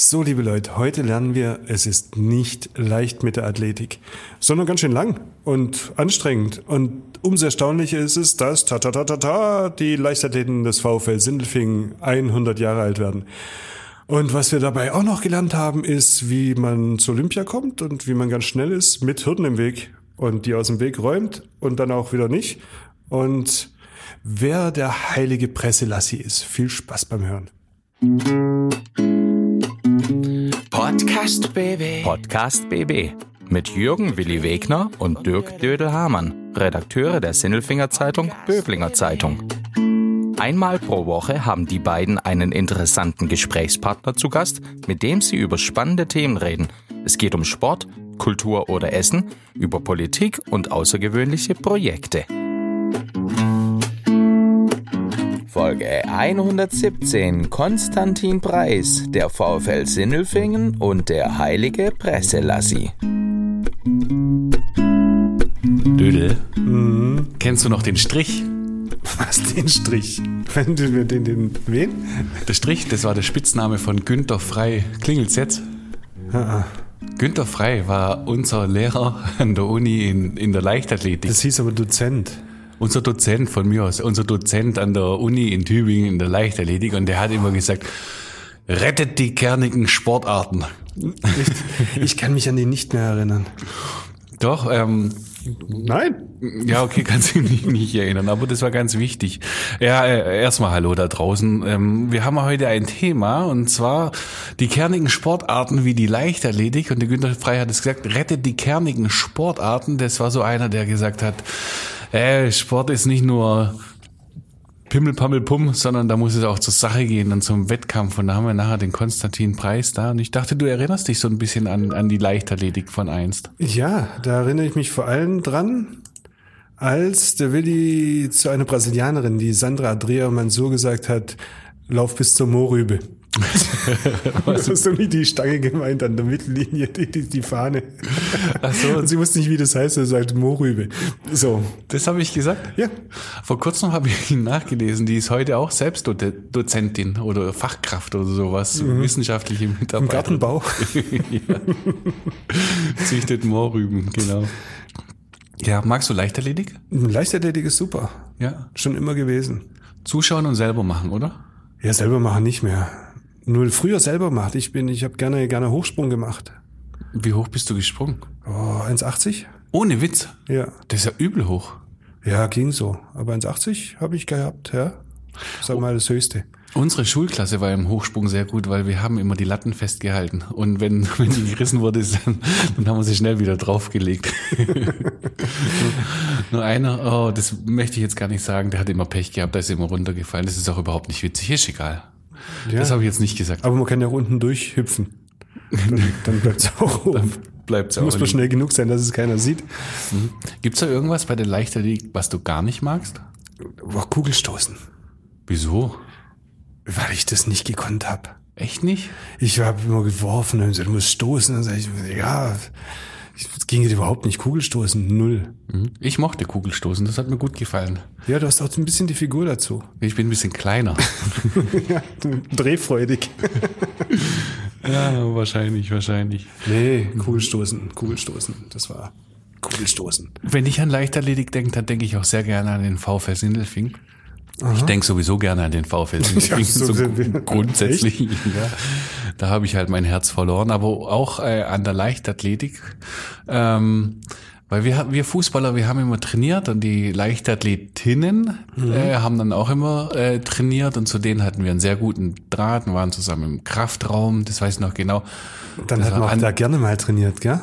So, liebe Leute, heute lernen wir, es ist nicht leicht mit der Athletik, sondern ganz schön lang und anstrengend. Und umso erstaunlicher ist es, dass ta ta ta ta ta die Leichtathleten des VfL Sindelfingen 100 Jahre alt werden. Und was wir dabei auch noch gelernt haben, ist, wie man zu Olympia kommt und wie man ganz schnell ist mit Hürden im Weg und die aus dem Weg räumt und dann auch wieder nicht. Und wer der heilige Presselassi ist. Viel Spaß beim Hören. Podcast BB. Podcast BB. Mit Jürgen Willi Wegner und Dirk Dödel-Hamann, Redakteure der Sinnelfinger Zeitung Böblinger Zeitung. Einmal pro Woche haben die beiden einen interessanten Gesprächspartner zu Gast, mit dem sie über spannende Themen reden. Es geht um Sport, Kultur oder Essen, über Politik und außergewöhnliche Projekte. Folge 117 Konstantin Preis, der VfL Sinnelfingen und der heilige Presselassi. Dödel, kennst du noch den Strich? Was, den Strich? Wenn du den, den, wen? Der Strich, das war der Spitzname von Günter Frei. Klingelt's jetzt? Ah, Günter Frei war unser Lehrer an der Uni in, in der Leichtathletik. Das hieß aber Dozent. Unser Dozent von mir aus, unser Dozent an der Uni in Tübingen in der Leichtathletik und der hat immer gesagt, rettet die kernigen Sportarten. Ich, ich kann mich an den nicht mehr erinnern. Doch, ähm, Nein. Ja, okay, kannst du mich nicht erinnern, aber das war ganz wichtig. Ja, äh, erstmal hallo da draußen. Ähm, wir haben heute ein Thema und zwar die kernigen Sportarten wie die Leichtathletik und der Günther Frey hat es gesagt, rettet die kernigen Sportarten. Das war so einer, der gesagt hat, äh, Sport ist nicht nur Pimmel, Pammel, Pum, sondern da muss es auch zur Sache gehen und zum Wettkampf. Und da haben wir nachher den Konstantin Preis da. Und ich dachte, du erinnerst dich so ein bisschen an, an die Leichtathletik von einst. Ja, da erinnere ich mich vor allem dran, als der Willi zu einer Brasilianerin, die Sandra Adria Mansur gesagt hat, lauf bis zur Moorrübe. Das ist nämlich die Stange gemeint an der Mittellinie, die, die, die Fahne. Ach so. Und sie wusste nicht, wie das heißt, sie sagt Moorrübe. So. Das habe ich gesagt? Ja. Vor kurzem habe ich ihn nachgelesen. Die ist heute auch selbst Do Dozentin oder Fachkraft oder sowas, wissenschaftliche Im Mitarbeiterin. Gartenbau. ja. Züchtet Moorrüben, genau. Ja, magst du Leichtathletik? Leichtathletik ist super. Ja. Schon immer gewesen. Zuschauen und selber machen, oder? Ja, selber machen nicht mehr. Nur früher selber gemacht. Ich bin, ich habe gerne, gerne Hochsprung gemacht. Wie hoch bist du gesprungen? Oh, 1,80? Ohne Witz. Ja. Das ist ja übel hoch. Ja, ging so. Aber 1,80 habe ich gehabt, ja. Sag mal das Höchste. Unsere Schulklasse war im Hochsprung sehr gut, weil wir haben immer die Latten festgehalten. Und wenn, wenn die gerissen wurde, dann, dann haben wir sie schnell wieder draufgelegt. nur, nur einer, oh, das möchte ich jetzt gar nicht sagen, der hat immer Pech gehabt, da ist er immer runtergefallen. Das ist auch überhaupt nicht witzig, ist egal. Ja. Das habe ich jetzt nicht gesagt. Aber man kann ja auch unten durchhüpfen. Dann, dann bleibt es auch oben. Bleibt's auch Muss man liegen. schnell genug sein, dass es keiner sieht. Gibt's da irgendwas bei der Leichtathletik, was du gar nicht magst? Boah, Kugelstoßen. Wieso? Weil ich das nicht gekonnt habe. Echt nicht? Ich habe immer geworfen und so, du musst stoßen. Dann sag ich, ja, es ging überhaupt nicht. Kugelstoßen, null. Mhm. Ich mochte Kugelstoßen, das hat mir gut gefallen. Ja, du hast auch ein bisschen die Figur dazu. Ich bin ein bisschen kleiner. ja, drehfreudig. ja, wahrscheinlich, wahrscheinlich. Nee, Kugelstoßen, Kugelstoßen. Das war Kugelstoßen. Wenn ich an Leichtathletik denke, dann denke ich auch sehr gerne an den VfL Sindelfing. Ich denke sowieso gerne an den VfL Ja, so so wir. grundsätzlich. Ja. Da habe ich halt mein Herz verloren, aber auch äh, an der Leichtathletik. Ähm, weil wir, wir Fußballer, wir haben immer trainiert und die Leichtathletinnen äh, haben dann auch immer äh, trainiert und zu denen hatten wir einen sehr guten Draht und waren zusammen im Kraftraum, das weiß ich noch genau. Dann Das hat man war auch an- da gerne mal trainiert, gell?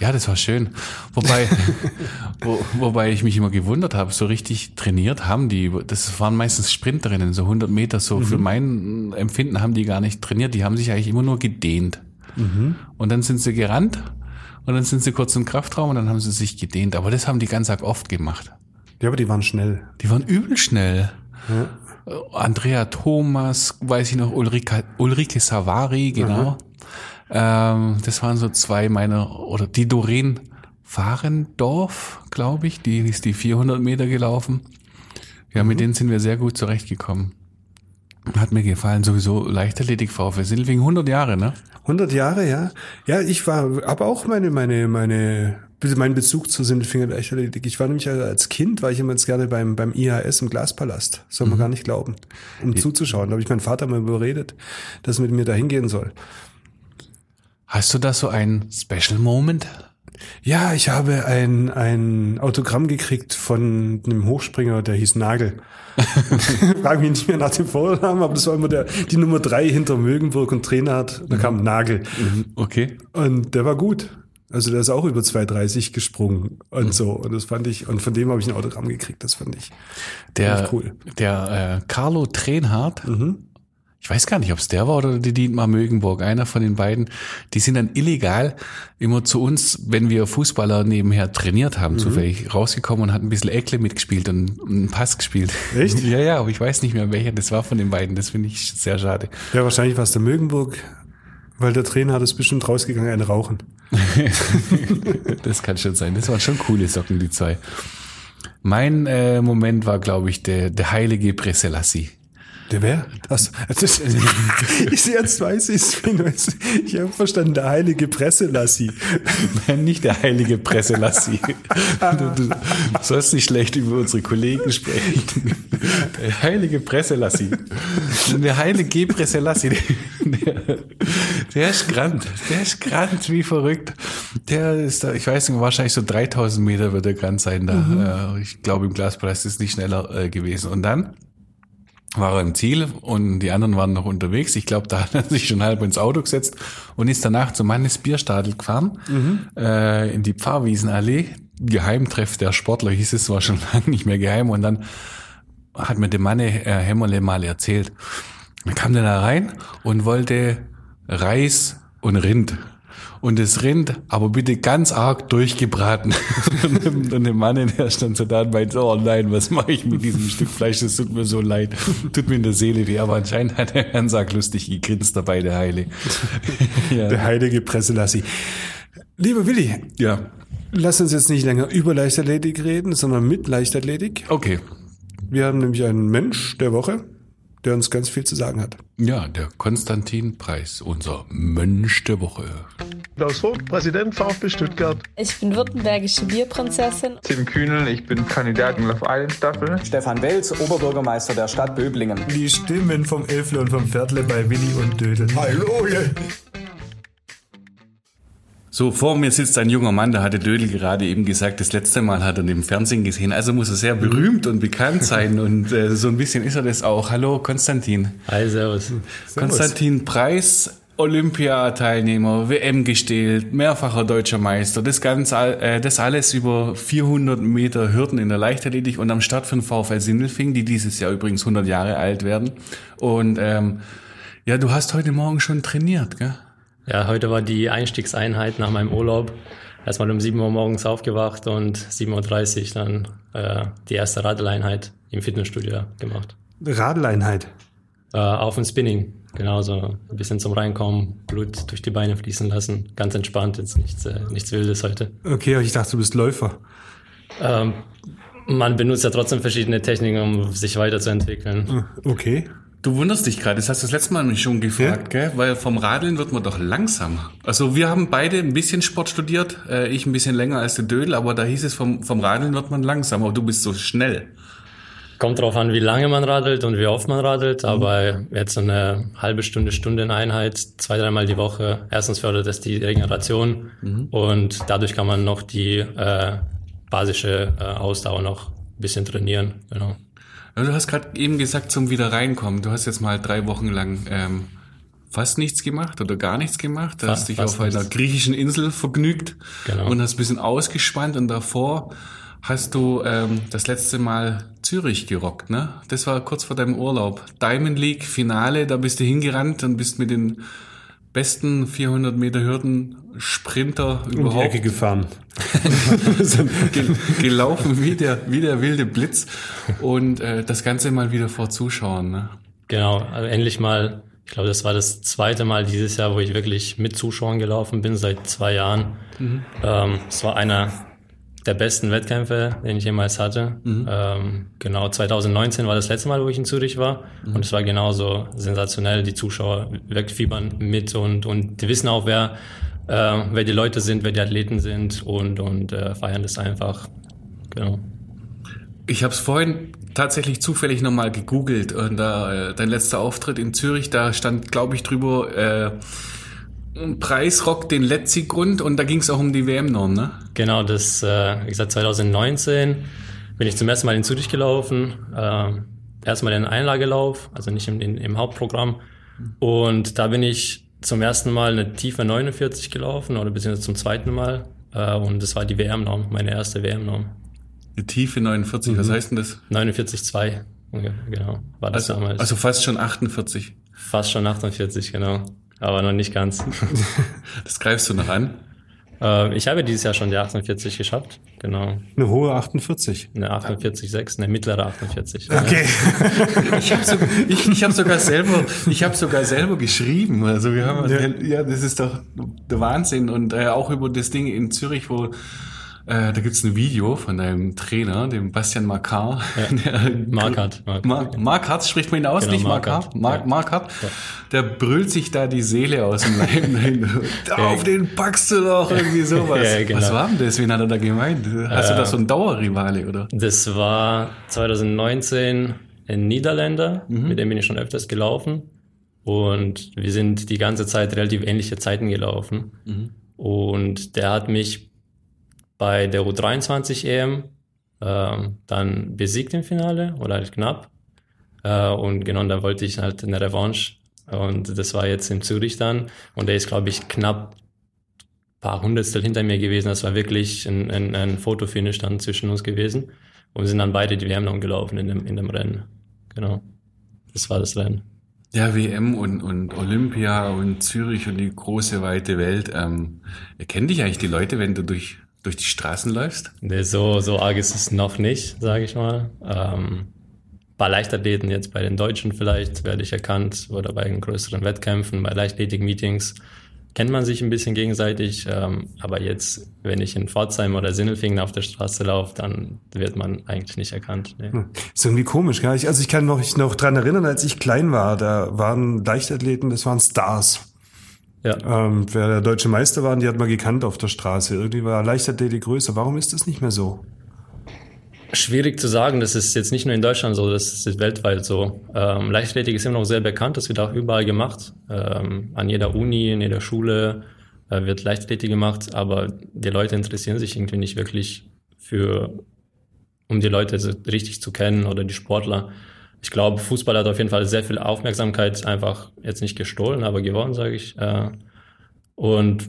Ja, das war schön. Wobei, wo, wobei ich mich immer gewundert habe, so richtig trainiert haben die, das waren meistens Sprinterinnen, so 100 Meter, so für mein Empfinden haben die gar nicht trainiert, die haben sich eigentlich immer nur gedehnt. Und dann sind sie gerannt und dann sind sie kurz im Kraftraum und dann haben sie sich gedehnt. Aber das haben die ganz arg oft gemacht. Ja, aber die waren schnell. Die waren übel schnell. Äh, Andrea Thomas, weiß ich noch, Ulrike, Ulrike Savari, genau. Ähm, das waren so zwei meiner, oder die Doreen Fahrendorf, glaube ich, die ist die 400 Meter gelaufen. Ja, mit denen sind wir sehr gut zurechtgekommen. Hat mir gefallen, sowieso Leichtathletik VfL Sindelfingen, 100 Jahre, ne? 100 Jahre, ja. Ja, ich war, aber auch meine, meine, meine, mein Bezug zur Sindelfinger Leichtathletik. Ich war nämlich als Kind, war ich immer ganz gerne beim, beim IHS im Glaspalast. Soll man gar nicht glauben. Um zuzuschauen. Da habe ich meinen Vater mal überredet, dass er mit mir da hingehen soll. Hast du da so einen Special Moment? Ja, ich habe ein, ein Autogramm gekriegt von einem Hochspringer, der hieß Nagel. Frag mich nicht mehr nach dem Vornamen, aber das war immer der, die Nummer drei hinter Mögenburg und hat. Da kam Nagel. Okay. Und der war gut. Also der ist auch über 2,30 gesprungen und so. Und das fand ich, und von dem habe ich ein Autogramm gekriegt. Das fand ich, Der, fand ich cool. der äh, Carlo Trenhardt, ich weiß gar nicht, ob es der war oder die Dietmar Mögenburg, einer von den beiden, die sind dann illegal immer zu uns, wenn wir Fußballer nebenher trainiert haben, zufällig rausgekommen und hat ein bisschen Eckle mitgespielt und einen Pass gespielt. Echt? Ja, ja, aber ich weiß nicht mehr, welcher das war von den beiden. Das finde ich sehr schade. Ja, wahrscheinlich war es der Mögenburg, weil der Trainer hat es bestimmt rausgegangen, ein Rauchen. Das kann schon sein. Das waren schon coole Socken, die zwei. Mein äh, Moment war, glaube ich, der, der heilige Preselassie. Der wer? Das, das, ich jetzt weiß ich es. Ich habe verstanden, der heilige Presselassi. Nein, nicht der heilige Presselassie. Du, du sollst nicht schlecht über unsere Kollegen sprechen. Der heilige Presselassie. Der heilige Presselassie. Der, der ist grand. Der ist grand wie verrückt. Der ist da, ich weiß nicht, wahrscheinlich so 3000 Meter wird er grand sein da. Äh, Ich glaube, im Glaspalast ist es nicht schneller äh, gewesen. Und dann war er im Ziel und die anderen waren noch unterwegs. Ich glaube, da hat er sich schon halb ins Auto gesetzt und ist danach zum Mannes Bierstadel gefahren, äh, in die Pfarrwiesenallee. Geheimtreff der Sportler hieß es, war schon lange nicht mehr geheim. Und dann hat mir der Manne äh, Hämmerle mal erzählt. Dann kam der da rein und wollte Reis und Rind. Und das Rind, aber bitte ganz arg durchgebraten. und der Mann, der stand so da und meinte, oh nein, was mache ich mit diesem Stück Fleisch? Das tut mir so leid. Tut mir in der Seele weh. Aber anscheinend hat er ganz arg lustig gegrinst dabei, der Heile. ja. Der heilige Presselassi. Lieber Willi, ja. lass uns jetzt nicht länger über Leichtathletik reden, sondern mit Leichtathletik. Okay. Wir haben nämlich einen Mensch der Woche, der uns ganz viel zu sagen hat. Ja, der Konstantin Preis, unser Mönch der Woche. Klaus Vogt, Präsident VfB Stuttgart. Ich bin württembergische Bierprinzessin. Tim Kühnel, ich bin Kandidat in Love Island Staffel. Stefan Welz, Oberbürgermeister der Stadt Böblingen. Die Stimmen vom Elfle und vom Viertle bei Willi und Dödel. Hallo! So, vor mir sitzt ein junger Mann, da hatte Dödel gerade eben gesagt, das letzte Mal hat er im Fernsehen gesehen, also muss er sehr berühmt und bekannt sein und äh, so ein bisschen ist er das auch. Hallo Konstantin. Hi, servus. Konstantin Preis, Olympiateilnehmer, WM gestellt, mehrfacher deutscher Meister, das ganz, äh, das alles über 400 Meter Hürden in der Leichtathletik und am Start von VfL Sindelfing, die dieses Jahr übrigens 100 Jahre alt werden. Und ähm, ja, du hast heute Morgen schon trainiert, gell? Ja, heute war die Einstiegseinheit nach meinem Urlaub. Erstmal um 7 Uhr morgens aufgewacht und 7.30 Uhr dann äh, die erste Radeleinheit im Fitnessstudio gemacht. Radeleinheit. Äh, auf dem Spinning, genau so ein bisschen zum Reinkommen, Blut durch die Beine fließen lassen. Ganz entspannt, jetzt nichts, äh, nichts Wildes heute. Okay, ich dachte, du bist Läufer. Ähm, man benutzt ja trotzdem verschiedene Techniken, um sich weiterzuentwickeln. Okay. Du wunderst dich gerade, das hast du das letzte Mal mich schon gefragt, gell? Weil vom Radeln wird man doch langsamer. Also wir haben beide ein bisschen Sport studiert, äh, ich ein bisschen länger als der Dödel, aber da hieß es, vom, vom Radeln wird man langsamer, aber du bist so schnell. Kommt drauf an, wie lange man radelt und wie oft man radelt, aber jetzt so eine halbe Stunde, Stunde in Einheit, zwei, dreimal die Woche. Erstens fördert das die Regeneration und dadurch kann man noch die äh, basische äh, Ausdauer noch ein bisschen trainieren. Genau. Du hast gerade eben gesagt, zum wieder reinkommen. Du hast jetzt mal drei Wochen lang ähm, fast nichts gemacht oder gar nichts gemacht. Du hast dich auf einer nichts. griechischen Insel vergnügt Genau. und hast ein bisschen ausgespannt und davor hast du ähm, das letzte Mal Zürich gerockt, ne? Das war kurz vor deinem Urlaub. Diamond League Finale, da bist du hingerannt und bist mit den besten 400 Meter Hürden Sprinter Um die überhaupt Ecke gefahren. gel gelaufen wie der, wie der wilde Blitz und äh, das Ganze mal wieder vor Zuschauern. Ne? Genau, also endlich mal, ich glaube, das war das zweite Mal dieses Jahr, wo ich wirklich mit Zuschauern gelaufen bin, seit zwei Jahren. Ähm, es war einer der besten Wettkämpfe, den ich jemals hatte. Mhm. Ähm, genau, 2019 war das letzte Mal, wo ich in Zürich war. Mhm. Und es war genauso sensationell. Die Zuschauer wegfiebern mit und, und die wissen auch, wer, äh, wer die Leute sind, wer die Athleten sind und, und äh, feiern das einfach. Genau. Ich habe es vorhin tatsächlich zufällig nochmal gegoogelt und da äh, dein letzter Auftritt in Zürich, da stand, glaube ich, drüber äh, Preisrock den Letzi-Grund und da ging es auch um die WM-Norm, ne? Genau, das, äh, wie gesagt, 2019 bin ich zum ersten Mal in Zürich gelaufen. Äh, erstmal den Einlagelauf, also nicht im, in, im Hauptprogramm. Und da bin ich zum ersten Mal eine tiefe 49 gelaufen oder beziehungsweise zum zweiten Mal. Äh, und das war die WM-Norm, meine erste WM-Norm. Die Tiefe 49, Mhm. was heißt denn das? 49,2. Okay, genau, war das Also, damals. also fast schon 48. Fast schon 48, genau. Aber noch nicht ganz. Das greifst du noch an. äh, ich habe dieses Jahr schon die 48 geschafft. Genau. Eine hohe 48. Eine 48,6, eine mittlere 48. Okay. Ich habe so, ich, ich hab sogar selber, ich habe sogar selber geschrieben. Also wir haben, Ja. ja, das ist doch der Wahnsinn und äh, auch über das Ding in Zürich, wo äh, da gibt's ein Video von einem Trainer, dem Bastian Makar. Der, Markart, Markart. Mark, spricht man ihn aus, Genau, nicht Markart. Markart. Mark, Ja. Der brüllt sich da die Seele aus dem Leib. Auf den packst du doch irgendwie sowas. Ja, genau. Was war denn das? Wen hat er da gemeint? Hast du da so einen Dauerrivale, oder? Das war 2019 ein Niederländer, mit dem bin ich schon öfters gelaufen. Und wir sind die ganze Zeit relativ ähnliche Zeiten gelaufen. Und der hat mich bei der U23 EM ähm, dann besiegt im Finale oder halt knapp. Äh, und genau, da wollte ich halt eine Revanche. Und das war jetzt in Zürich dann. Und der ist, glaube ich, knapp paar Hundertstel hinter mir gewesen. Das war wirklich ein, ein, ein Fotofinish dann zwischen uns gewesen. Und wir sind dann beide die WM noch gelaufen in dem, in dem Rennen. Genau. Das war das Rennen. Ja, WM und, und Olympia und Zürich und die große, weite Welt. Ähm, erkennen dich eigentlich die Leute, wenn du durch, durch die Straßen läufst? Nee, so, so arg ist es noch nicht, sage ich mal. Ähm, bei Leichtathleten, jetzt bei den Deutschen vielleicht, werde ich erkannt oder bei den größeren Wettkämpfen, bei Leichtathletik-Meetings kennt man sich ein bisschen gegenseitig. Ähm, aber jetzt, wenn ich in Pforzheim oder Sinnelfingen auf der Straße laufe, dann wird man eigentlich nicht erkannt. Nee. Ist irgendwie komisch, gell? Ich, also ich kann noch, mich noch dran erinnern, als ich klein war, da waren Leichtathleten, das waren Stars. Ja. Ähm, wer der deutsche Meister war, die hat man gekannt auf der Straße. Irgendwie war Leichtathletik größer. Warum ist das nicht mehr so? Schwierig zu sagen, das ist jetzt nicht nur in Deutschland so, das ist weltweit so. Ähm, Leichtathletik ist immer noch sehr bekannt, das wird auch überall gemacht. Ähm, an jeder Uni, in jeder Schule äh, wird Leichtathletik gemacht, aber die Leute interessieren sich irgendwie nicht wirklich für, um die Leute richtig zu kennen oder die Sportler. Ich glaube, Fußball hat auf jeden Fall sehr viel Aufmerksamkeit einfach jetzt nicht gestohlen, aber gewonnen, sage ich. Äh, und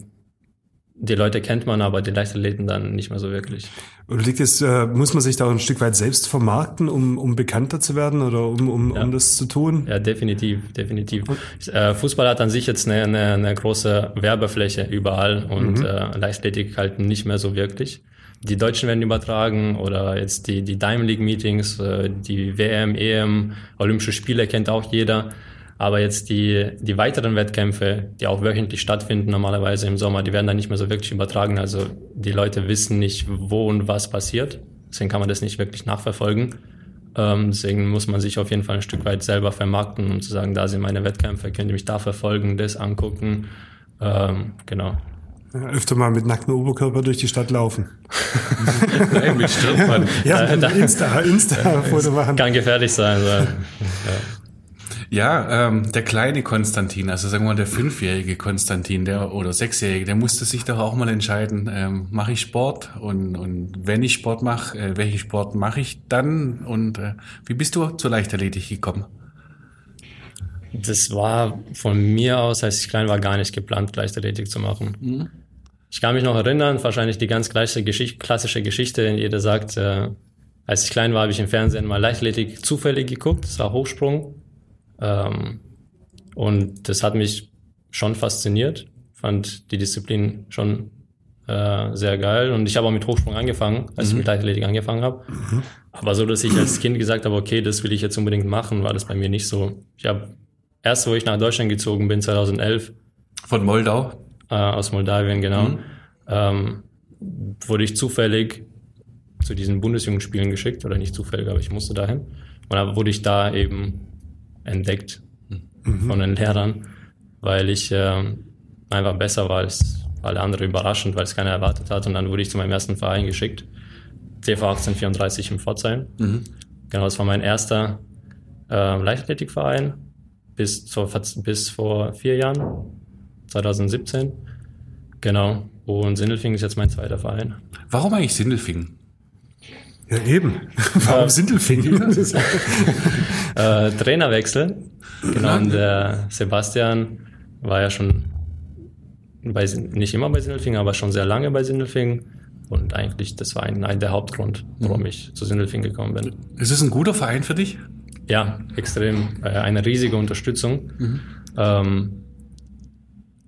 die Leute kennt man, aber die Leichtathleten dann nicht mehr so wirklich. Oder liegt es, äh, muss man sich da auch ein Stück weit selbst vermarkten, um, um bekannter zu werden oder um, um, Ja. um das zu tun? Ja, definitiv, definitiv. Äh, Fußball hat an sich jetzt eine, eine, eine große Werbefläche überall und äh, Leichtathletik halt nicht mehr so wirklich. Die Deutschen werden übertragen oder jetzt die, die Diamond League Meetings, äh, die WM, EM, Olympische Spiele kennt auch jeder. Aber jetzt die, die weiteren Wettkämpfe, die auch wöchentlich stattfinden, normalerweise im Sommer, die werden dann nicht mehr so wirklich übertragen. Also die Leute wissen nicht, wo und was passiert. Deswegen kann man das nicht wirklich nachverfolgen. Ähm, deswegen muss man sich auf jeden Fall ein Stück weit selber vermarkten, um zu sagen, da sind meine Wettkämpfe, könnt ihr mich da verfolgen, das angucken. Ähm, genau. Ja, Öfter mal mit nacktem Oberkörper durch die Stadt laufen. Nein, mich stört man. Ja, Insta, Insta-Foto machen. Kann gefährlich sein. So. Ja, ähm, der kleine Konstantin, also sagen wir mal der fünfjährige Konstantin, der oder sechsjährige, der musste sich doch auch mal entscheiden, ähm, mache ich Sport und, und wenn ich Sport mache, äh, welchen Sport mache ich dann und äh, wie bist du zur Leichtathletik gekommen? Das war von mir aus, als ich klein war, gar nicht geplant, Leichtathletik zu machen. Ich kann mich noch erinnern, wahrscheinlich die ganz gleiche Geschichte, klassische Geschichte, in jeder sagt, äh, als ich klein war, habe ich im Fernsehen mal Leichtathletik zufällig geguckt, das war Hochsprung. Ähm, und das hat mich schon fasziniert, fand die Disziplin schon äh, sehr geil. Und ich habe auch mit Hochsprung angefangen, als ich mit Leichtathletik angefangen habe. Aber so, dass ich als Kind gesagt habe, okay, das will ich jetzt unbedingt machen, war das bei mir nicht so. Ich habe erst, wo ich nach Deutschland gezogen bin, 2011, Von Moldau? Äh, aus Moldawien, genau, Mhm. ähm, wurde ich zufällig zu diesen Bundesjugendspielen geschickt, oder nicht zufällig, aber ich musste dahin. Und da wurde ich da eben entdeckt mhm. von den Lehrern, weil ich äh, einfach besser war als alle anderen, überraschend, weil es keiner erwartet hat. Und dann wurde ich zu meinem ersten Verein geschickt, TV 1834 in Pforzheim. Mhm. Genau, das war mein erster äh, Leichtathletikverein bis, zur, bis vor vier Jahren, 2017. Genau. Und Sindelfingen ist jetzt mein zweiter Verein. Warum eigentlich Sindelfingen? Ja, eben. Warum äh, Sindelfingen? äh, Trainerwechsel. Genau, und der Sebastian war ja schon bei, nicht immer bei Sindelfingen, aber schon sehr lange bei Sindelfingen. Und eigentlich, das war ein, ein der Hauptgrund, warum mhm. ich zu Sindelfingen gekommen bin. Ist es ein guter Verein für dich? Ja, extrem. Äh, eine riesige Unterstützung. Mhm. Ähm,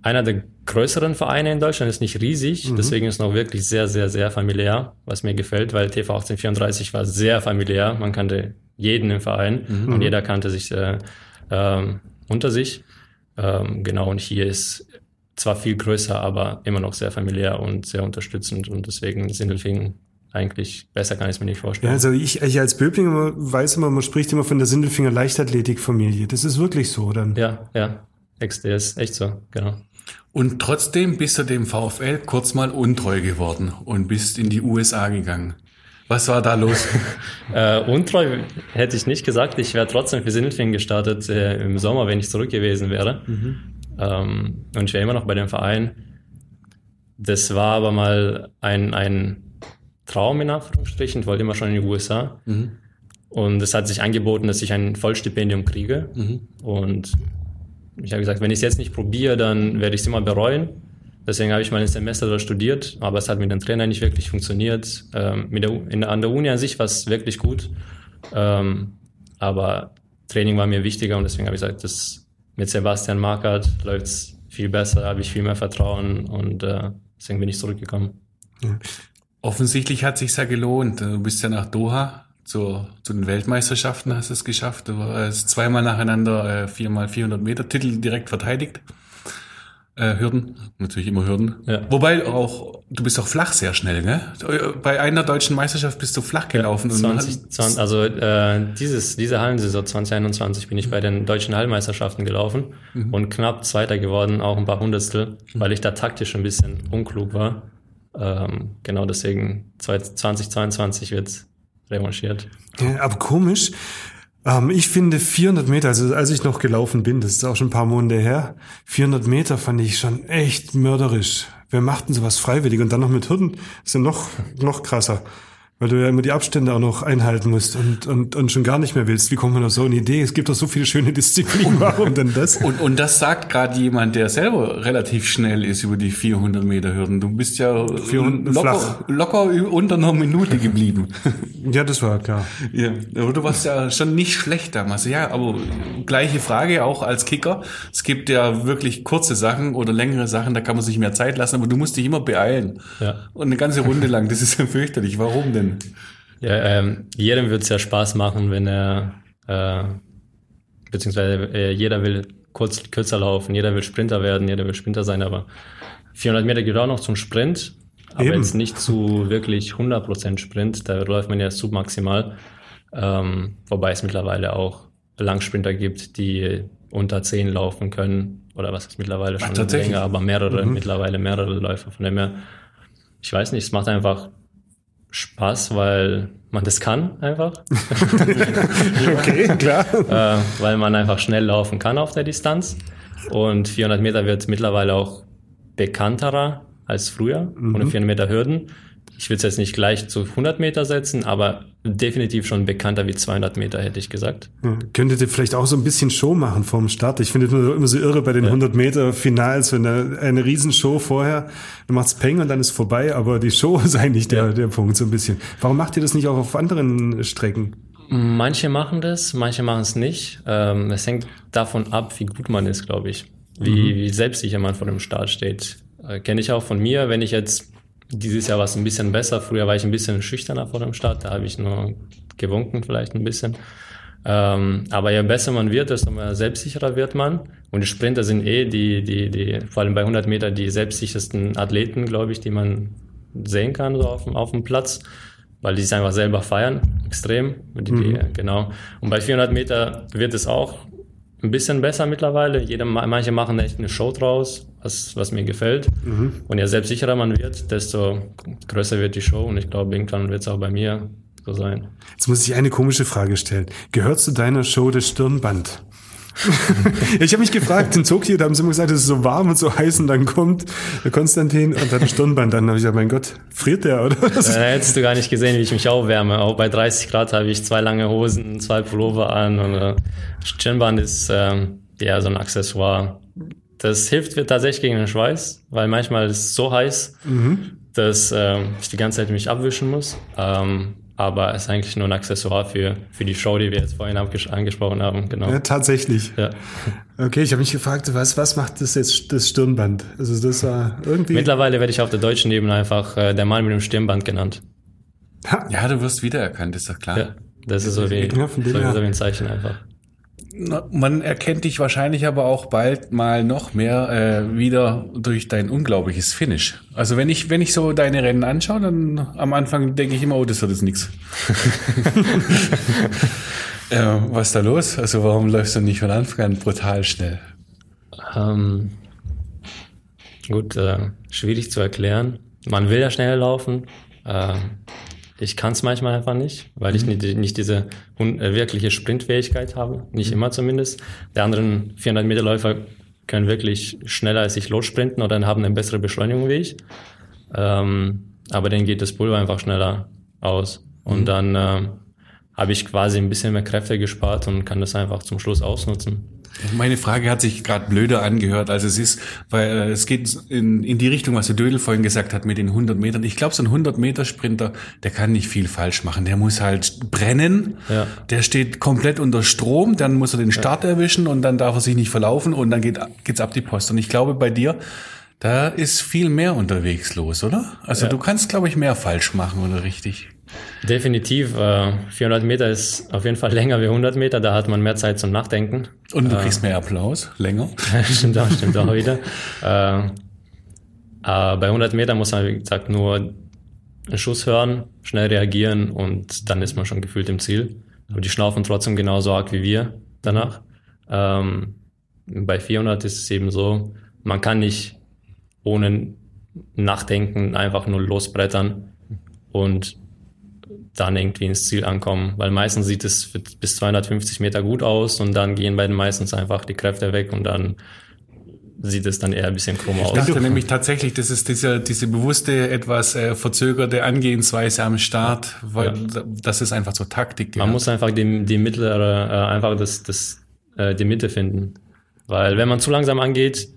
einer der größeren Vereine in Deutschland ist nicht riesig, mhm. deswegen ist es noch wirklich sehr, sehr, sehr familiär, was mir gefällt, weil TV 1834 war sehr familiär. Man kannte jeden im Verein mhm. und jeder kannte sich äh, ähm, unter sich. Ähm, genau, und hier ist zwar viel größer, aber immer noch sehr familiär und sehr unterstützend und deswegen Sindelfingen eigentlich besser kann ich es mir nicht vorstellen. Ja, also ich, ich als Böblinger weiß immer, man spricht immer von der Sindelfinger Leichtathletikfamilie. Das ist wirklich so dann. Ja, ja. Der ist echt so, genau. Und trotzdem bist du dem VfL kurz mal untreu geworden und bist in die USA gegangen. Was war da los? äh, untreu hätte ich nicht gesagt. Ich wäre trotzdem für Sindelfingen gestartet äh, im Sommer, wenn ich zurück gewesen wäre. Mhm. Ähm, und ich wäre immer noch bei dem Verein. Das war aber mal ein, ein Traum in Anführungsstrichen. Ich wollte immer schon in die USA. Mhm. Und es hat sich angeboten, dass ich ein Vollstipendium kriege. Mhm. Und ich habe gesagt, wenn ich es jetzt nicht probiere, dann werde ich es immer bereuen. Deswegen habe ich mein Semester da studiert, aber es hat mit dem Trainer nicht wirklich funktioniert. Ähm, mit der, in, an der Uni an sich war es wirklich gut. Ähm, aber Training war mir wichtiger und deswegen habe ich gesagt, das mit Sebastian Markert läuft es viel besser, habe ich viel mehr Vertrauen und äh, deswegen bin ich zurückgekommen. Offensichtlich hat sich ja gelohnt. Du bist ja nach Doha zu, zu den Weltmeisterschaften hast es geschafft. Du hast zweimal nacheinander äh, viermal 400 Meter Titel direkt verteidigt. Äh, Hürden, natürlich immer Hürden. Ja. Wobei auch, du bist auch flach sehr schnell, ne? Bei einer deutschen Meisterschaft bist du flach gelaufen. Ja, 20, 20, also äh, dieses, diese Hallensaison 2021 bin ich bei den deutschen Hallenmeisterschaften gelaufen mhm. und knapp Zweiter geworden, auch ein paar Hundertstel, mhm. weil ich da taktisch ein bisschen unklug war. Ähm, genau deswegen 2022 wird revanchiert. Ja, aber komisch. Ähm, ich finde 400 Meter, also als ich noch gelaufen bin, das ist auch schon ein paar Monate her, 400 Meter fand ich schon echt mörderisch. Wer macht denn sowas freiwillig? Und dann noch mit Hürden, ist ja noch, noch krasser weil du ja immer die Abstände auch noch einhalten musst und, und, und schon gar nicht mehr willst. Wie kommt man auf so eine Idee? Es gibt doch so viele schöne Disziplinen. Warum denn das? und, und das sagt gerade jemand, der selber relativ schnell ist über die 400 Meter Hürden. Du bist ja locker, locker unter einer Minute geblieben. ja, das war klar. Ja, aber du warst ja schon nicht schlecht damals. Ja, aber gleiche Frage auch als Kicker. Es gibt ja wirklich kurze Sachen oder längere Sachen, da kann man sich mehr Zeit lassen, aber du musst dich immer beeilen. Ja. Und eine ganze Runde lang, das ist ja fürchterlich. Warum denn? Ja, ähm, jedem wird es ja Spaß machen, wenn er, äh, beziehungsweise äh, jeder will kurz, kürzer laufen, jeder will Sprinter werden, jeder will Sprinter sein, aber 400 Meter geht auch noch zum Sprint, aber Eben. jetzt nicht zu wirklich 100% Sprint, da läuft man ja submaximal, ähm, wobei es mittlerweile auch Langsprinter gibt, die unter 10 laufen können, oder was ist mittlerweile schon Ach, länger, aber mehrere, mhm. mittlerweile mehrere Läufer, von dem her, ich weiß nicht, es macht einfach Spaß, weil man das kann einfach. okay, klar. äh, weil man einfach schnell laufen kann auf der Distanz. Und 400 Meter wird mittlerweile auch bekannterer als früher. Mhm. 400 Meter Hürden ich will es jetzt nicht gleich zu 100 Meter setzen, aber definitiv schon bekannter wie 200 Meter, hätte ich gesagt. Ja, könntet ihr vielleicht auch so ein bisschen Show machen vorm Start? Ich finde es immer so irre bei den ja. 100 Meter Finals, wenn da eine Riesenshow vorher, du machst Peng und dann ist vorbei, aber die Show ist eigentlich der, ja. der Punkt so ein bisschen. Warum macht ihr das nicht auch auf anderen Strecken? Manche machen das, manche machen es nicht. Ähm, es hängt davon ab, wie gut man ist, glaube ich. Wie, mhm. wie selbstsicher man vor dem Start steht. Äh, Kenne ich auch von mir, wenn ich jetzt dieses Jahr war es ein bisschen besser. Früher war ich ein bisschen schüchterner vor dem Start. Da habe ich nur gewunken vielleicht ein bisschen. Ähm, aber je besser man wird, desto mehr selbstsicherer wird man. Und die Sprinter sind eh die, die, die, vor allem bei 100 Meter, die selbstsichersten Athleten, glaube ich, die man sehen kann so auf, auf dem Platz. weil die es einfach selber feiern, extrem. Die, die, Genau. Und bei 400 Meter wird es auch ein bisschen besser mittlerweile. Jeder, manche machen echt eine Show draus, was, was mir gefällt. Und je selbstsicherer man wird, desto größer wird die Show. Und ich glaube, irgendwann wird es auch bei mir so sein. Jetzt muss ich eine komische Frage stellen. Gehört zu deiner Show das Stirnband? Ich habe mich gefragt, in Tokio, da haben sie immer gesagt, es ist so warm und so heiß und dann kommt der Konstantin und hat ein Stirnband. Dann habe ich gesagt, mein Gott, friert der, oder? Äh, hättest du gar nicht gesehen, wie ich mich aufwärme. Auch bei 30 Grad habe ich zwei lange Hosen, zwei Pullover an und äh, Stirnband ist ähm, ja so ein Accessoire. Das hilft mir tatsächlich gegen den Schweiß, weil manchmal ist es so heiß, dass ähm, ich die ganze Zeit mich abwischen muss. Ähm, aber es ist eigentlich nur ein Accessoire für, für die Show, die wir jetzt vorhin angesprochen haben. Genau. Ja, tatsächlich. Ja. Okay, ich habe mich gefragt, was, was macht das jetzt, das Stirnband? Also das war irgendwie... Mittlerweile werde ich auf der deutschen Ebene einfach äh, der Mann mit dem Stirnband genannt. Ha, Ja, du wirst wiedererkannt, ist doch klar. Ja, das ist so wie, Ja, so wie ein Zeichen einfach. Man erkennt dich wahrscheinlich aber auch bald mal noch mehr äh, wieder durch dein unglaubliches Finish. Also wenn ich wenn ich so deine Rennen anschaue, dann am Anfang denke ich immer, oh, das wird jetzt äh, was ist da los? Also warum läufst du nicht von Anfang an brutal schnell? Ähm, gut, äh, schwierig zu erklären. Man will ja schneller laufen. Ich kann es manchmal einfach nicht, weil ich nicht, nicht diese äh, wirkliche Sprintfähigkeit habe. Nicht immer zumindest. Die anderen 400 Meter Läufer können wirklich schneller als ich lossprinten oder haben eine bessere Beschleunigung wie ich. Ähm, aber denen geht das Pulver einfach schneller aus. Und dann äh, habe ich quasi ein bisschen mehr Kräfte gespart und kann das einfach zum Schluss ausnutzen. Meine Frage hat sich gerade blöder angehört, als es ist, weil äh, es geht in, in die Richtung, was der Dödel vorhin gesagt hat mit den 100 Metern. Ich glaube, so ein 100 Meter Sprinter, der kann nicht viel falsch machen. Der muss halt brennen. Ja. Der steht komplett unter Strom, dann muss er den Start erwischen und dann darf er sich nicht verlaufen und dann geht, geht's ab die Post. Und ich glaube, bei dir, da ist viel mehr unterwegs los, oder? Also Ja. du kannst, glaube ich, mehr falsch machen, oder richtig? Definitiv. Äh, 400 Meter ist auf jeden Fall länger wie 100 Meter. Da hat man mehr Zeit zum Nachdenken. Und du kriegst mehr Applaus, länger. stimmt auch, stimmt auch wieder. Äh, äh, bei 100 Meter muss man, wie gesagt, nur einen Schuss hören, schnell reagieren und dann ist man schon gefühlt im Ziel. Aber die schnaufen trotzdem genauso arg wie wir danach. Ähm, bei 400 ist es eben so, man kann nicht ohne Nachdenken einfach nur losbrettern und dann irgendwie ins Ziel ankommen, weil meistens sieht es bis 250 Meter gut aus und dann gehen bei den meistens einfach die Kräfte weg und dann sieht es dann eher ein bisschen krumm Ich aus. dachte nämlich tatsächlich, das ist diese, diese bewusste, etwas äh, verzögerte Angehensweise am Start, weil das ist einfach so Taktik. Man muss einfach die, die mittlere, äh, einfach das, das, äh, die Mitte finden. Weil wenn man zu langsam angeht,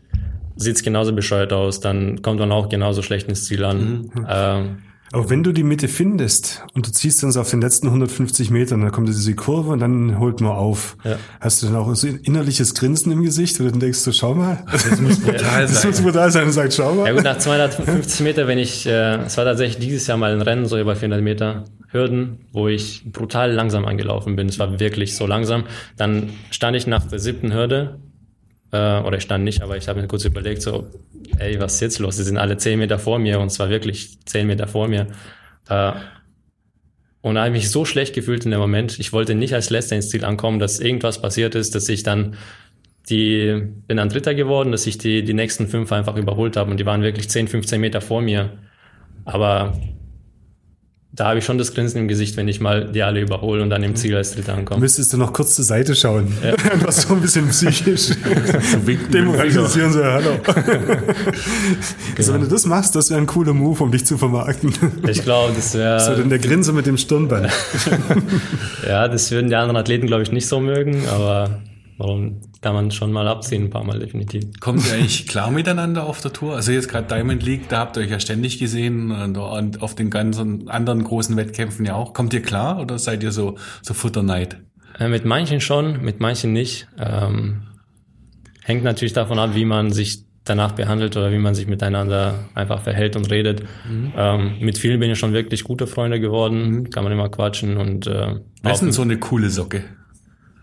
sieht es genauso bescheuert aus, dann kommt man auch genauso schlecht ins Ziel an. Ähm, Aber wenn du die Mitte findest und du ziehst dann so auf den letzten 150 Metern, dann kommt diese Kurve und dann holt man auf. Ja. Hast du dann auch so ein innerliches Grinsen im Gesicht, wo du dann denkst, so, schau mal. Das muss brutal Das muss sein. brutal sein und sagt, schau mal. Ja gut, nach 250 Meter, wenn ich, äh, es war tatsächlich dieses Jahr mal ein Rennen, so über 400 Meter Hürden, wo ich brutal langsam angelaufen bin. Es war wirklich so langsam. Dann stand ich nach der siebten Hürde, äh, oder ich stand nicht, aber ich habe mir kurz überlegt, so, ey, was ist jetzt los? Die sind alle 10 Meter vor mir und zwar wirklich 10 Meter vor mir. Äh, und habe ich mich so schlecht gefühlt in dem Moment. Ich wollte nicht als Letzter ins Ziel ankommen, dass irgendwas passiert ist, dass ich dann die, bin dann Dritter geworden, dass ich die, die nächsten fünf einfach überholt habe und die waren wirklich 10, 15 Meter vor mir. Aber da habe ich schon das Grinsen im Gesicht, wenn ich mal die alle überhole und dann im Ziel als Dritter ankomme. Müsstest du noch kurz zur Seite schauen. Du warst so ein bisschen psychisch. winken Demoralisieren so, hallo. Also wenn du das machst, das wäre ein cooler Move, um dich zu vermarkten. Ich glaube, das So wäre, denn der Grinse mit dem Stirnband. ja, das würden die anderen Athleten, glaube ich, nicht so mögen, aber warum kann man schon mal abziehen, ein paar Mal definitiv. Kommt ihr eigentlich klar miteinander auf der Tour? Also jetzt gerade Diamond League, da habt ihr euch ja ständig gesehen und, und auf den ganzen anderen großen Wettkämpfen ja auch. Kommt ihr klar oder seid ihr so, so Futterneid? Äh, mit manchen schon, mit manchen nicht. Ähm, hängt natürlich davon ab, wie man sich danach behandelt oder wie man sich miteinander einfach verhält und redet. Ähm, mit vielen bin ich schon wirklich gute Freunde geworden, kann man immer quatschen und äh, Wer ist denn so eine coole Socke?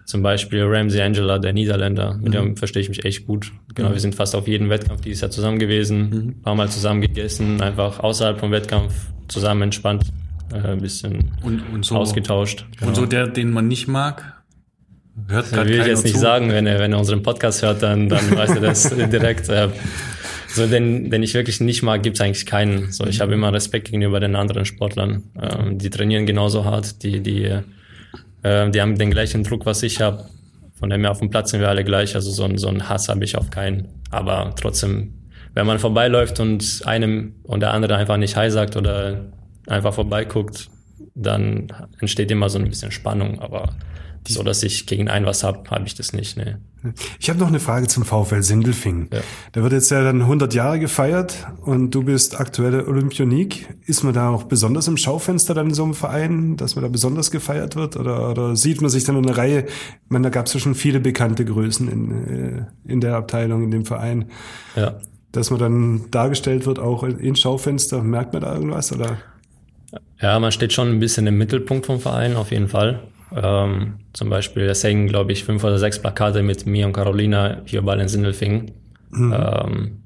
Zum Beispiel Ramsey Angela, der Niederländer, mit dem verstehe ich mich echt gut. Genau, wir sind fast auf jedem Wettkampf dieses Jahr zusammen gewesen, ein paar Mal zusammen gegessen, einfach außerhalb vom Wettkampf zusammen entspannt äh, ein bisschen Und, und so, ausgetauscht. Und so der, den man nicht mag, hört Das gerade will ich jetzt nicht zu. sagen, wenn er, wenn er unseren Podcast hört, dann, dann weiß er das direkt. Äh, so, den, den ich wirklich nicht mag, gibt's eigentlich keinen. So, ich habe immer Respekt gegenüber den anderen Sportlern. Ähm, die trainieren genauso hart, die, die, äh, die haben den gleichen Druck, was ich habe. Von dem her auf dem Platz sind wir alle gleich. Also so, so einen Hass habe ich auf keinen. Aber trotzdem, wenn man vorbeiläuft und einem und der andere einfach nicht Hi sagt oder einfach vorbeiguckt, dann entsteht immer so ein bisschen Spannung. Aber so, dass ich gegen einen was hab, habe ich das nicht. Nee. Ich habe noch eine Frage zum VfL Sindelfingen. Ja. Da wird jetzt ja dann 100 Jahre gefeiert und du bist aktuelle Olympionik. Ist man da auch besonders im Schaufenster dann in so einem Verein, dass man da besonders gefeiert wird? Oder, oder sieht man sich dann in einer Reihe? Ich meine, da gab es ja schon viele bekannte Größen in, äh, in der Abteilung, in dem Verein. Ja. Dass man dann dargestellt wird, auch in Schaufenster. Merkt man da irgendwas? Oder? ja, man steht schon ein bisschen im Mittelpunkt vom Verein, auf jeden Fall. Ähm, zum Beispiel, es hängen, glaube ich, fünf oder sechs Plakate mit mir und Carolina hier bei den Sindelfingen. Ähm,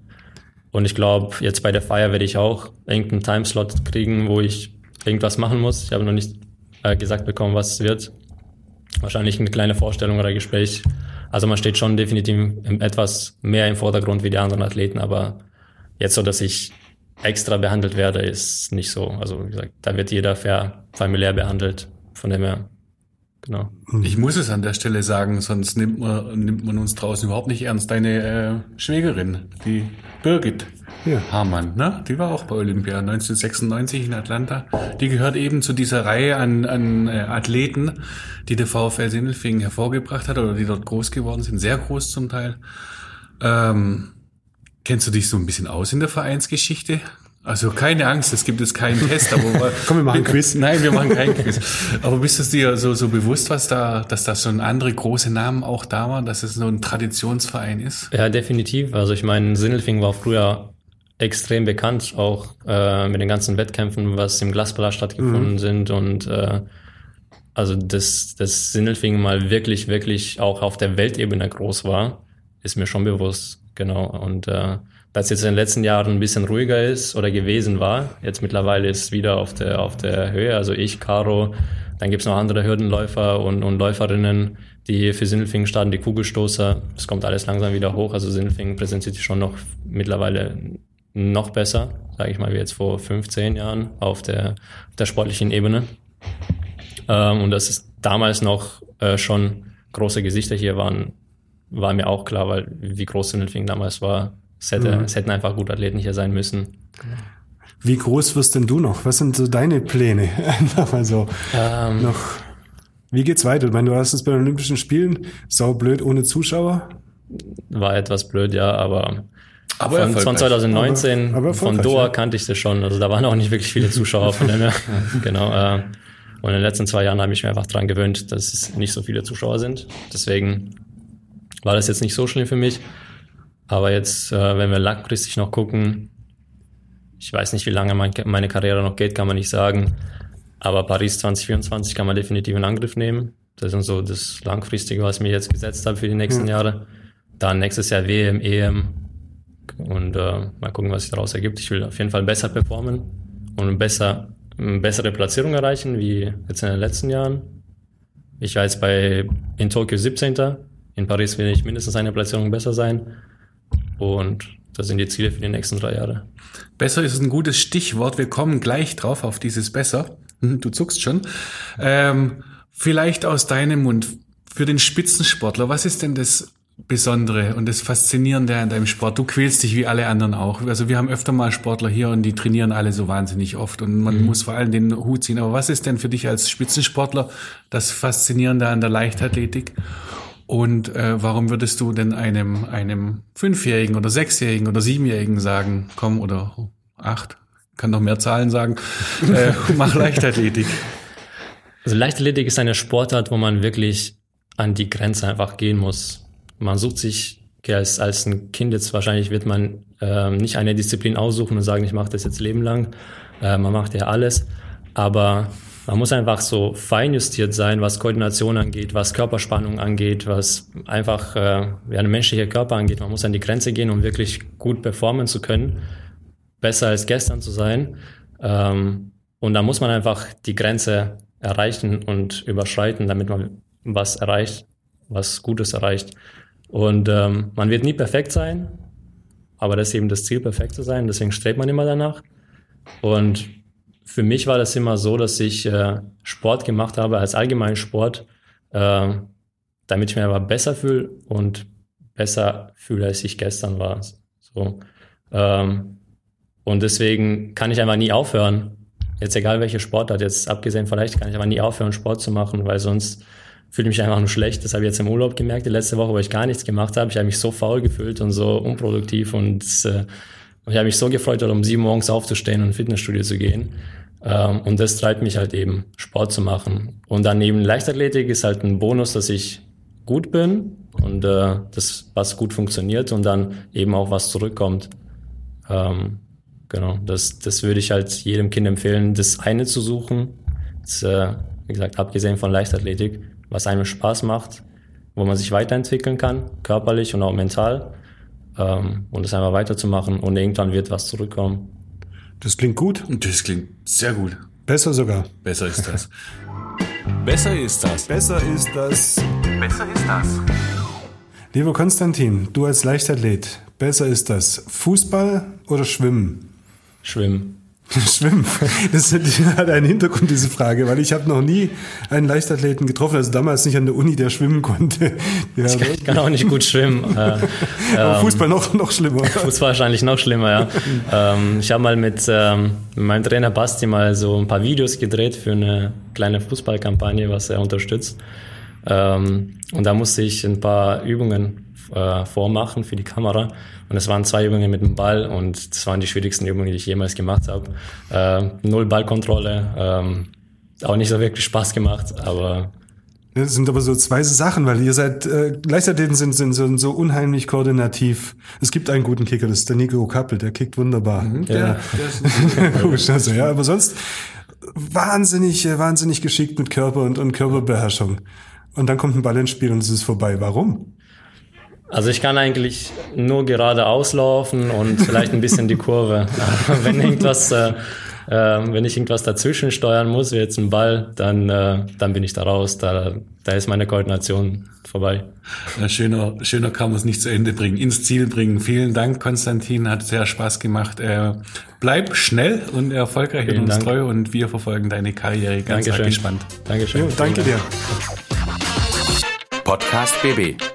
und ich glaube, jetzt bei der Feier werde ich auch irgendeinen Timeslot kriegen, wo ich irgendwas machen muss. Ich habe noch nicht äh, gesagt bekommen, was es wird. Wahrscheinlich eine kleine Vorstellung oder Gespräch. Also man steht schon definitiv etwas mehr im Vordergrund wie die anderen Athleten, aber jetzt so, dass ich extra behandelt werde, ist nicht so. Also wie gesagt, da wird jeder fair familiär behandelt. Von dem her, genau. Ich muss es an der Stelle sagen, sonst nimmt man, nimmt man uns draußen überhaupt nicht ernst. Deine äh, Schwägerin, die Birgit Ja. Hamann, ne? die war auch bei Olympia 1996 in Atlanta. Die gehört eben zu dieser Reihe an, an äh, Athleten, die der VfL Sindelfingen hervorgebracht hat oder die dort groß geworden sind, sehr groß zum Teil. Ähm, kennst du dich so ein bisschen aus in der Vereinsgeschichte? Also keine Angst, es gibt jetzt keinen Test, aber Komm, wir machen einen Quiz. Nein, wir machen keinen Quiz. Aber bist du dir so, so bewusst, was da, dass da schon andere große Namen auch da waren, dass es so ein Traditionsverein ist? Ja, definitiv. Also ich meine, Sindelfing war früher extrem bekannt, auch äh, mit den ganzen Wettkämpfen, was im Glasball stattgefunden sind und äh, also dass das Sindelfingen mal wirklich, wirklich auch auf der Weltebene groß war, ist mir schon bewusst, genau. Und äh, dass jetzt in den letzten Jahren ein bisschen ruhiger ist oder gewesen war, jetzt mittlerweile ist wieder auf der auf der Höhe. Also ich, Caro, dann gibt's noch andere Hürdenläufer und, und Läuferinnen, die für Sindelfingen starten, die Kugelstoßer. Es kommt alles langsam wieder hoch. Also Sindelfingen präsentiert sich schon noch mittlerweile noch besser, sage ich mal, wie jetzt vor 15 Jahren auf der, auf der sportlichen Ebene. Ähm, und dass es damals noch äh, schon große Gesichter hier waren, war mir auch klar, weil wie groß Sindelfingen damals war. Es, hätte, es hätten einfach gute Athleten hier sein müssen. Wie groß wirst denn du noch? Was sind so deine Pläne? Einfach mal so. Ähm, Noch. Wie geht's weiter? Ich meine, du hast es bei den Olympischen Spielen sau blöd ohne Zuschauer. war etwas blöd, ja, aber, Aber von, von erfolgreich. 2019, Aber- aber von Doha ja. kannte ich das schon. Also da waren auch nicht wirklich viele Zuschauer von dem her. genau. Äh, und in den letzten zwei Jahren habe ich mir einfach dran gewöhnt, dass es nicht so viele Zuschauer sind. Deswegen war das jetzt nicht so schlimm für mich. Aber jetzt, äh, wenn wir langfristig noch gucken, ich weiß nicht, wie lange mein, meine Karriere noch geht, kann man nicht sagen. Aber Paris 2024 kann man definitiv in Angriff nehmen. Das ist so das Langfristige, was ich mir jetzt gesetzt habe für die nächsten Jahre. Dann nächstes Jahr WM, EM. Und äh, mal gucken, was sich daraus ergibt. Ich will auf jeden Fall besser performen und besser, eine bessere Platzierung erreichen, wie jetzt in den letzten Jahren. Ich war jetzt bei in Tokio 17. In Paris will ich mindestens eine Platzierung besser sein. Und das sind die Ziele für die nächsten drei Jahre. Besser ist ein gutes Stichwort. Wir kommen gleich drauf auf dieses Besser. Du zuckst schon. Ähm, vielleicht aus deinem Mund. Für den Spitzensportler, was ist denn das Besondere und das Faszinierende an deinem Sport? Du quälst dich wie alle anderen auch. Also wir haben öfter mal Sportler hier und die trainieren alle so wahnsinnig oft und man muss vor allem den Hut ziehen. Aber was ist denn für dich als Spitzensportler das Faszinierende an der Leichtathletik? Und äh, warum würdest du denn einem, einem Fünfjährigen oder Sechsjährigen oder Siebenjährigen sagen, komm, oder acht, kann noch mehr Zahlen sagen, äh, mach Leichtathletik? Also Leichtathletik ist eine Sportart, wo man wirklich an die Grenze einfach gehen muss. Man sucht sich okay, als, als ein Kind jetzt wahrscheinlich wird man ähm, nicht eine Disziplin aussuchen und sagen, ich mache das jetzt Leben lang. Äh, man macht ja alles, aber man muss einfach so feinjustiert sein, was Koordination angeht, was Körperspannung angeht, was einfach äh, ja, ein menschlicher Körper angeht. Man muss an die Grenze gehen, um wirklich gut performen zu können, besser als gestern zu sein. Ähm, und da muss man einfach die Grenze erreichen und überschreiten, damit man was erreicht, was Gutes erreicht. Und ähm, man wird nie perfekt sein, aber das ist eben das Ziel, perfekt zu sein. Deswegen strebt man immer danach. Und für mich war das immer so, dass ich äh, Sport gemacht habe als allgemeinen Sport, äh, damit ich mich aber besser fühle und besser fühle, als ich gestern war. So. Ähm, und deswegen kann ich einfach nie aufhören. Jetzt egal welche Sportart, jetzt abgesehen vielleicht, kann ich aber nie aufhören, Sport zu machen, weil sonst fühle ich mich einfach nur schlecht. Das habe ich jetzt im Urlaub gemerkt, die letzte Woche, wo ich gar nichts gemacht habe. Ich habe mich so faul gefühlt und so unproduktiv und äh, ich habe mich so gefreut, um sieben morgens aufzustehen und Fitnessstudio zu gehen. Ähm, und das treibt mich halt eben, Sport zu machen. Und dann neben Leichtathletik ist halt ein Bonus, dass ich gut bin und äh, das was gut funktioniert und dann eben auch was zurückkommt. Ähm, genau, das, das würde ich halt jedem Kind empfehlen, das eine zu suchen. Das, äh, wie gesagt, abgesehen von Leichtathletik, was einem Spaß macht, wo man sich weiterentwickeln kann, körperlich und auch mental. Ähm, und das einfach weiterzumachen und irgendwann wird was zurückkommen. Das klingt gut. Das klingt sehr gut. Besser sogar. Besser ist das. Besser ist das. Besser ist das. Besser ist das. Lieber Konstantin, du als Leichtathlet, besser ist das Fußball oder Schwimmen? Schwimmen. Schwimmen. Das hat einen Hintergrund, diese Frage, weil ich habe noch nie einen Leichtathleten getroffen, also damals nicht an der Uni, der schwimmen konnte. Ja, Ich kann, ich kann auch nicht gut schwimmen. Äh, aber ähm, Fußball noch, noch schlimmer. Fußball wahrscheinlich noch schlimmer, ja. ähm, ich habe mal mit, ähm, meinem Trainer Basti mal so ein paar Videos gedreht für eine kleine Fußballkampagne, was er unterstützt. Ähm, und da musste ich ein paar Übungen äh, vormachen für die Kamera. Und es waren zwei Übungen mit dem Ball und das waren die schwierigsten Übungen, die ich jemals gemacht habe. Äh, null Ballkontrolle, ähm, auch nicht so wirklich Spaß gemacht, aber Das sind aber so zwei Sachen, weil ihr seid, äh, Leichtathleten sind, sind so, so unheimlich koordinativ. Es gibt einen guten Kicker, das ist der Nico Kappel, der kickt wunderbar. ja. Komisch, also, ja, aber sonst wahnsinnig, äh, wahnsinnig geschickt mit Körper und, und Körperbeherrschung. Und dann kommt ein Ball ins Spiel und es ist vorbei. Warum? Also ich kann eigentlich nur geradeaus laufen und vielleicht ein bisschen die Kurve. Wenn irgendwas, äh, äh, wenn ich irgendwas dazwischen steuern muss, wie jetzt ein Ball, dann, äh, dann bin ich da raus. Da, da ist meine Koordination vorbei. Ja, schöner, schöner kann man es nicht zu Ende bringen, ins Ziel bringen. Vielen Dank, Konstantin, hat sehr Spaß gemacht. Äh, bleib schnell und erfolgreich Vielen und uns Dank. treu und wir verfolgen deine Karriere ganz Dankeschön. gespannt. Dankeschön. Jo, danke dir. Podcast BB.